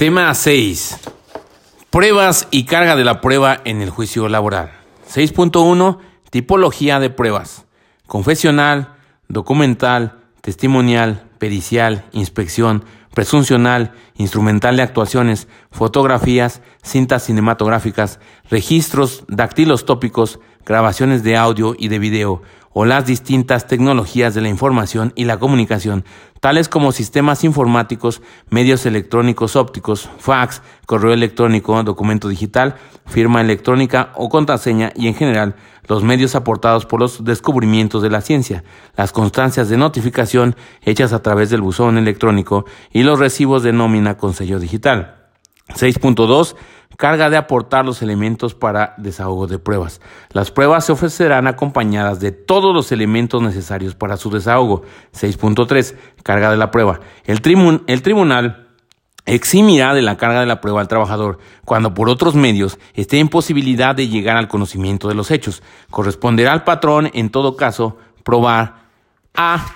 Tema 6. Pruebas y carga de la prueba en el juicio laboral. 6.1. Tipología de pruebas. Confesional, documental, testimonial, pericial, inspección, presuncional, instrumental de actuaciones, fotografías, cintas cinematográficas, registros dactilostópicos, grabaciones de audio y de video, o las distintas tecnologías de la información y la comunicación, tales como sistemas informáticos, medios electrónicos ópticos, fax, correo electrónico, documento digital, firma electrónica o contraseña y en general los medios aportados por los descubrimientos de la ciencia, las constancias de notificación hechas a través del buzón electrónico y los recibos de nómina con sello digital. 6.2 carga de aportar los elementos para desahogo de pruebas. Las pruebas se ofrecerán acompañadas de todos los elementos necesarios para su desahogo. 6.3. Carga de la prueba. El, el tribunal eximirá de la carga de la prueba al trabajador cuando por otros medios esté en posibilidad de llegar al conocimiento de los hechos. Corresponderá al patrón, en todo caso, probar A.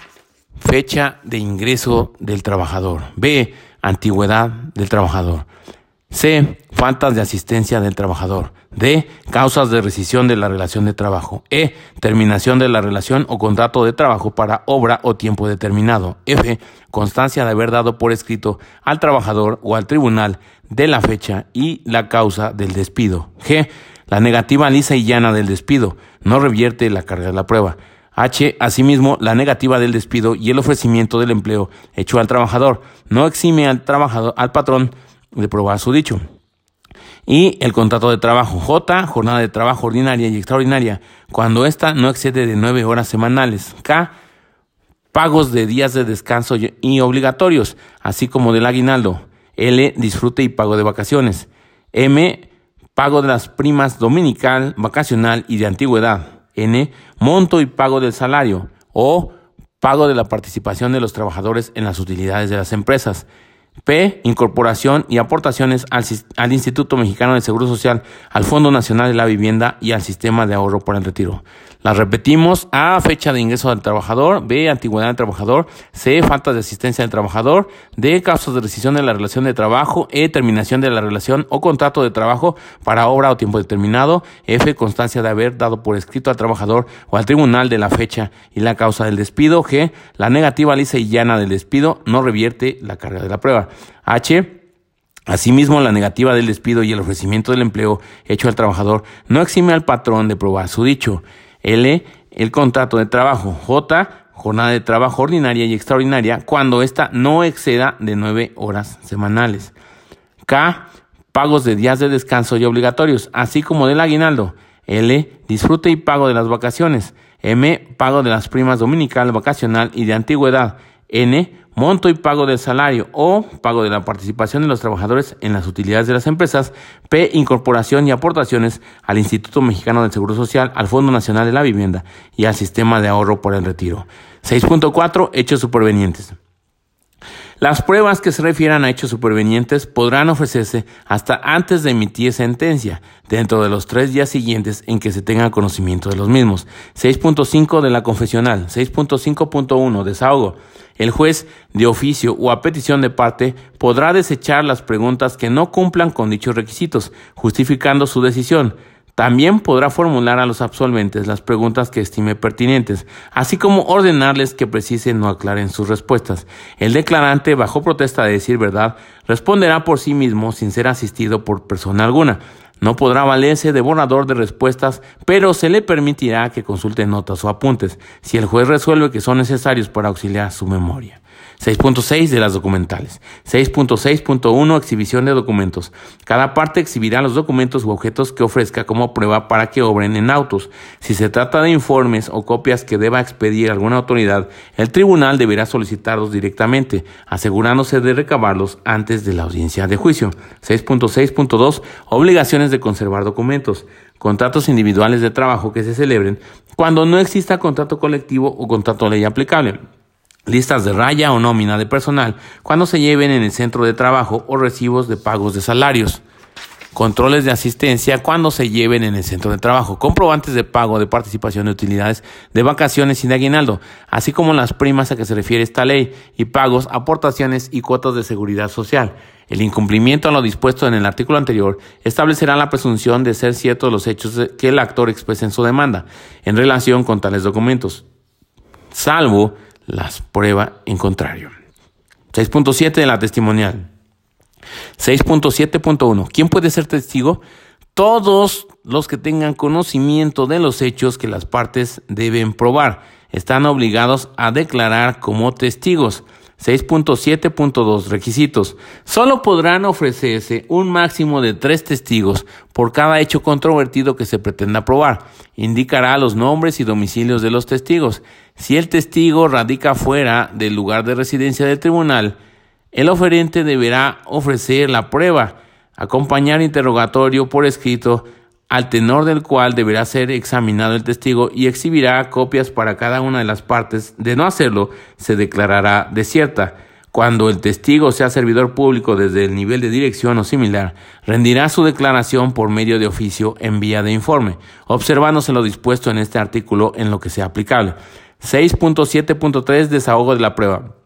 Fecha de ingreso del trabajador. B. Antigüedad del trabajador. C. Faltas de asistencia del trabajador. D. Causas de rescisión de la relación de trabajo. E. Terminación de la relación o contrato de trabajo para obra o tiempo determinado. F. Constancia de haber dado por escrito al trabajador o al tribunal de la fecha y la causa del despido. G. La negativa lisa y llana del despido. No revierte la carga de la prueba. H. Asimismo, la negativa del despido y el ofrecimiento del empleo hecho al trabajador. No exime al trabajador, al patrón de probar su dicho. Y el contrato de trabajo J, jornada de trabajo ordinaria y extraordinaria, cuando ésta no excede de nueve horas semanales. K, pagos de días de descanso y obligatorios, así como del aguinaldo. L, disfrute y pago de vacaciones. M, pago de las primas dominical, vacacional y de antigüedad. N, monto y pago del salario. O, pago de la participación de los trabajadores en las utilidades de las empresas. P. Incorporación y aportaciones al, Instituto Mexicano de Seguro Social, al Fondo Nacional de la Vivienda y al Sistema de Ahorro para el Retiro. Las repetimos. A. Fecha de ingreso del trabajador. B. Antigüedad del trabajador. C. Falta de asistencia del trabajador. D. Causas de rescisión de la relación de trabajo. E. Terminación de la relación o contrato de trabajo para obra o tiempo determinado. F. Constancia de haber dado por escrito al trabajador o al tribunal de la fecha y la causa del despido. G. La negativa lisa y llana del despido no revierte la carga de la prueba. H. Asimismo, la negativa del despido y el ofrecimiento del empleo hecho al trabajador no exime al patrón de probar su dicho. L, el contrato de trabajo. J, jornada de trabajo ordinaria y extraordinaria cuando ésta no exceda de nueve horas semanales. K, pagos de días de descanso y obligatorios, así como del aguinaldo. L, disfrute y pago de las vacaciones. M, pago de las primas dominical, vacacional y de antigüedad. N, monto y pago del salario o pago de la participación de los trabajadores en las utilidades de las empresas, P, incorporación y aportaciones al Instituto Mexicano del Seguro Social, al Fondo Nacional de la Vivienda y al Sistema de Ahorro por el Retiro. 6.4. Hechos supervenientes. Las pruebas que se refieran a hechos supervenientes podrán ofrecerse hasta antes de emitir sentencia, dentro de los tres días siguientes en que se tenga conocimiento de los mismos. 6.5 de la confesional. 6.5.1 desahogo. El juez, de oficio o a petición de parte, podrá desechar las preguntas que no cumplan con dichos requisitos, justificando su decisión. También podrá formular a los absolventes las preguntas que estime pertinentes, así como ordenarles que precisen o aclaren sus respuestas. El declarante, bajo protesta de decir verdad, responderá por sí mismo sin ser asistido por persona alguna. No podrá valerse de borrador de respuestas, pero se le permitirá que consulte notas o apuntes, si el juez resuelve que son necesarios para auxiliar su memoria. 6.6 de las documentales. 6.6.1 Exhibición de documentos. Cada parte exhibirá los documentos u objetos que ofrezca como prueba para que obren en autos. Si se trata de informes o copias que deba expedir alguna autoridad, el tribunal deberá solicitarlos directamente, asegurándose de recabarlos antes de la audiencia de juicio. 6.6.2 Obligaciones de conservar documentos. Contratos individuales de trabajo que se celebren cuando no exista contrato colectivo o contrato ley aplicable listas de raya o nómina de personal cuando se lleven en el centro de trabajo o recibos de pagos de salarios. controles de asistencia cuando se lleven en el centro de trabajo, comprobantes de pago de participación de utilidades de vacaciones y de aguinaldo, así como las primas a que se refiere esta ley y pagos, aportaciones y cuotas de seguridad social. El incumplimiento a lo dispuesto en el artículo anterior establecerá la presunción de ser ciertos los hechos que el actor expresa en su demanda en relación con tales documentos, salvo las pruebas en contrario. 6.7 de la testimonial. 6.7.1. ¿Quién puede ser testigo? Todos los que tengan conocimiento de los hechos que las partes deben probar están obligados a declarar como testigos. 6.7.2 Requisitos. Solo podrán ofrecerse un máximo de tres testigos por cada hecho controvertido que se pretenda probar. Indicará los nombres y domicilios de los testigos. Si el testigo radica fuera del lugar de residencia del tribunal, el oferente deberá ofrecer la prueba, acompañar interrogatorio por escrito, al tenor del cual deberá ser examinado el testigo y exhibirá copias para cada una de las partes. De no hacerlo, se declarará desierta. Cuando el testigo sea servidor público desde el nivel de dirección o similar, rendirá su declaración por medio de oficio en vía de informe, observándose lo dispuesto en este artículo en lo que sea aplicable. 6.7.3 Desahogo de la prueba.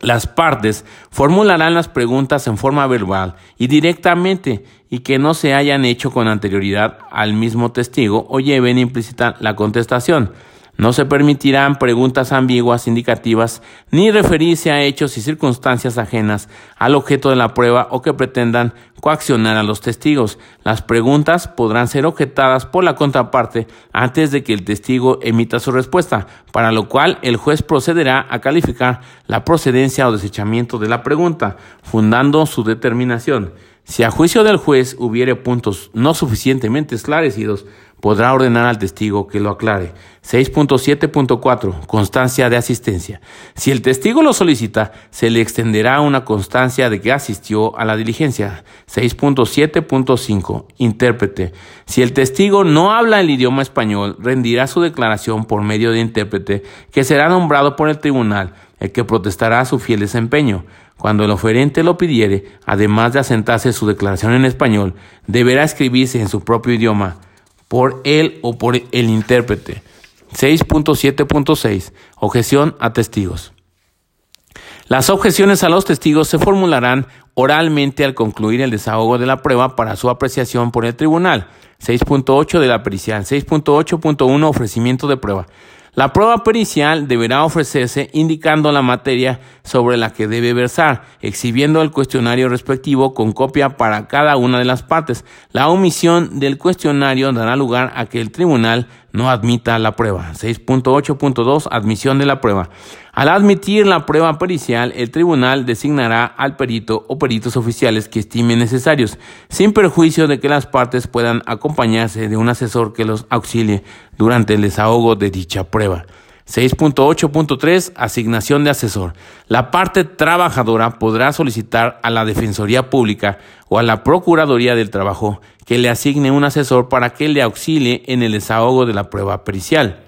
Las partes formularán las preguntas en forma verbal y directamente y que no se hayan hecho con anterioridad al mismo testigo o lleven implícita la contestación. No se permitirán preguntas ambiguas, indicativas, ni referirse a hechos y circunstancias ajenas al objeto de la prueba o que pretendan coaccionar a los testigos. Las preguntas podrán ser objetadas por la contraparte antes de que el testigo emita su respuesta, para lo cual el juez procederá a calificar la procedencia o desechamiento de la pregunta, fundando su determinación. Si a juicio del juez hubiere puntos no suficientemente esclarecidos, podrá ordenar al testigo que lo aclare. 6.7.4 Constancia de asistencia. Si el testigo lo solicita, se le extenderá una constancia de que asistió a la diligencia. 6.7.5 Intérprete. Si el testigo no habla el idioma español, rendirá su declaración por medio de intérprete que será nombrado por el tribunal, el que protestará su fiel desempeño. Cuando el oferente lo pidiere, además de asentarse su declaración en español, deberá escribirse en su propio idioma por él o por el intérprete. 6.7.6 Objeción a testigos. Las objeciones a los testigos se formularán oralmente al concluir el desahogo de la prueba para su apreciación por el tribunal. 6.8 de la pericial. 6.8.1 Ofrecimiento de prueba. La prueba pericial deberá ofrecerse indicando la materia sobre la que debe versar, exhibiendo el cuestionario respectivo con copia para cada una de las partes. La omisión del cuestionario dará lugar a que el tribunal no admita la prueba. 6.8.2 Admisión de la prueba. Al admitir la prueba pericial, el tribunal designará al perito o peritos oficiales que estime necesarios, sin perjuicio de que las partes puedan acompañarse de un asesor que los auxilie durante el desahogo de dicha prueba. 6.8.3 Asignación de asesor. La parte trabajadora podrá solicitar a la Defensoría Pública o a la Procuraduría del Trabajo que le asigne un asesor para que le auxilie en el desahogo de la prueba pericial.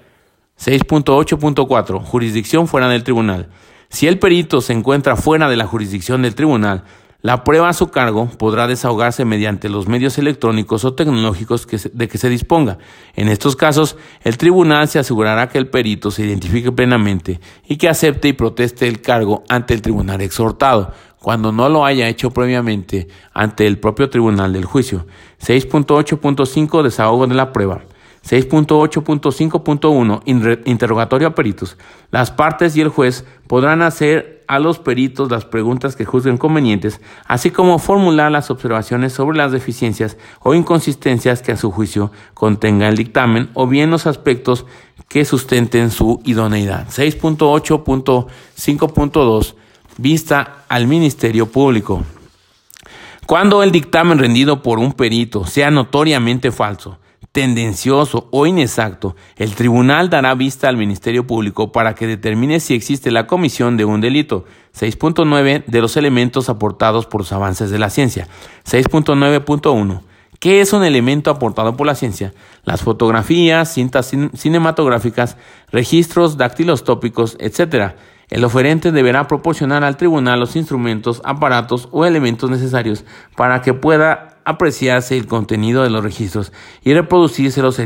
6.8.4 Jurisdicción fuera del tribunal. Si el perito se encuentra fuera de la jurisdicción del tribunal, la prueba a su cargo podrá desahogarse mediante los medios electrónicos o tecnológicos de que se disponga. En estos casos, el tribunal se asegurará que el perito se identifique plenamente y que acepte y proteste el cargo ante el tribunal exhortado, cuando no lo haya hecho previamente ante el propio tribunal del juicio. 6.8.5 Desahogo de la prueba. 6.8.5.1 Interrogatorio a peritos. Las partes y el juez podrán hacer a los peritos las preguntas que juzguen convenientes, así como formular las observaciones sobre las deficiencias o inconsistencias que a su juicio contenga el dictamen o bien los aspectos que sustenten su idoneidad. 6.8.5.2 Vista al Ministerio Público. Cuando el dictamen rendido por un perito sea notoriamente falso, tendencioso o inexacto, el tribunal dará vista al Ministerio Público para que determine si existe la comisión de un delito. 6.9 de los elementos aportados por los avances de la ciencia. 6.9.1. ¿Qué es un elemento aportado por la ciencia? Las fotografías, cintas cinematográficas, registros dactilostópicos, etc. El oferente deberá proporcionar al tribunal los instrumentos, aparatos o elementos necesarios para que pueda apreciarse el contenido de los registros y reproducirse los,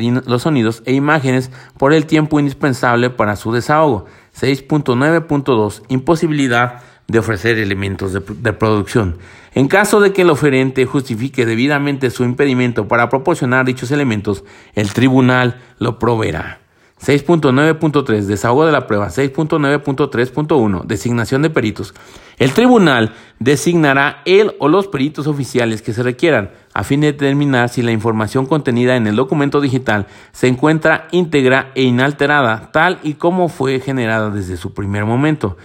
sonidos e imágenes por el tiempo indispensable para su desahogo. 6.9.2 Imposibilidad de ofrecer elementos de, de, producción. En caso de que el oferente justifique debidamente su impedimento para proporcionar dichos elementos, el tribunal lo proveerá. 6.9.3 Desahogo de la prueba. 6.9.3.1 Designación de peritos. El tribunal designará el o los peritos oficiales que se requieran a fin de determinar si la información contenida en el documento digital se encuentra íntegra e inalterada, tal y como fue generada desde su primer momento,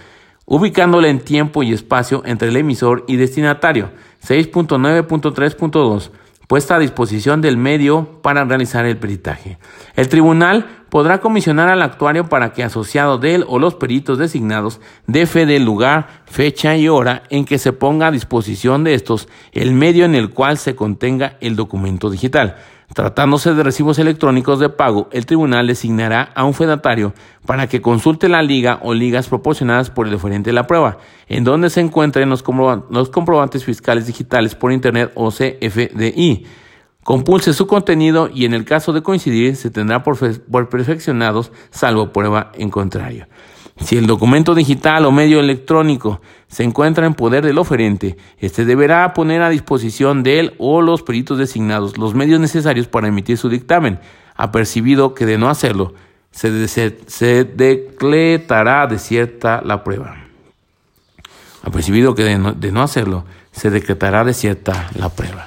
ubicándola en tiempo y espacio entre el emisor y destinatario. 6.9.3.2 puesta a disposición del medio para realizar el peritaje. El tribunal podrá comisionar al actuario para que asociado de él o los peritos designados dé fe del lugar, fecha y hora en que se ponga a disposición de estos el medio en el cual se contenga el documento digital. Tratándose de recibos electrónicos de pago, el tribunal designará a un fedatario para que consulte la liga o ligas proporcionadas por el oferente de la prueba, en donde se encuentren los, comprobantes fiscales digitales por Internet o CFDI. Compulse su contenido y en el caso de coincidir se tendrá por, por perfeccionados salvo prueba en contrario. Si el documento digital o medio electrónico se encuentra en poder del oferente, éste deberá poner a disposición de él o los peritos designados los medios necesarios para emitir su dictamen, apercibido que de no hacerlo, se, se, decretará desierta la prueba. Apercibido que de no, de no hacerlo, se decretará desierta la prueba.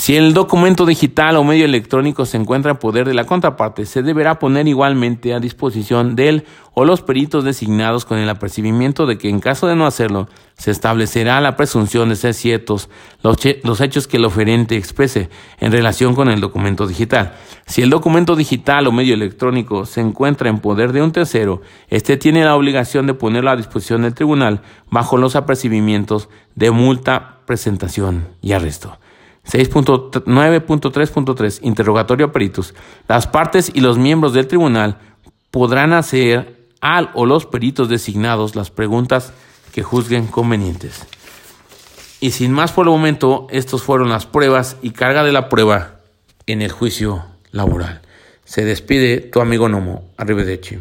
Si el documento digital o medio electrónico se encuentra en poder de la contraparte, se deberá poner igualmente a disposición de él o los peritos designados con el apercibimiento de que en caso de no hacerlo, se establecerá la presunción de ser ciertos los, los hechos que el oferente exprese en relación con el documento digital. Si el documento digital o medio electrónico se encuentra en poder de un tercero, éste tiene la obligación de ponerlo a disposición del tribunal bajo los apercibimientos de multa, presentación y arresto. 6.9.3.3 Interrogatorio peritos. Las partes y los miembros del tribunal podrán hacer al o los peritos designados las preguntas que juzguen convenientes. Y sin más por el momento, estos fueron las pruebas y carga de la prueba en el juicio laboral. Se despide tu amigo Nomo. Arrivederci.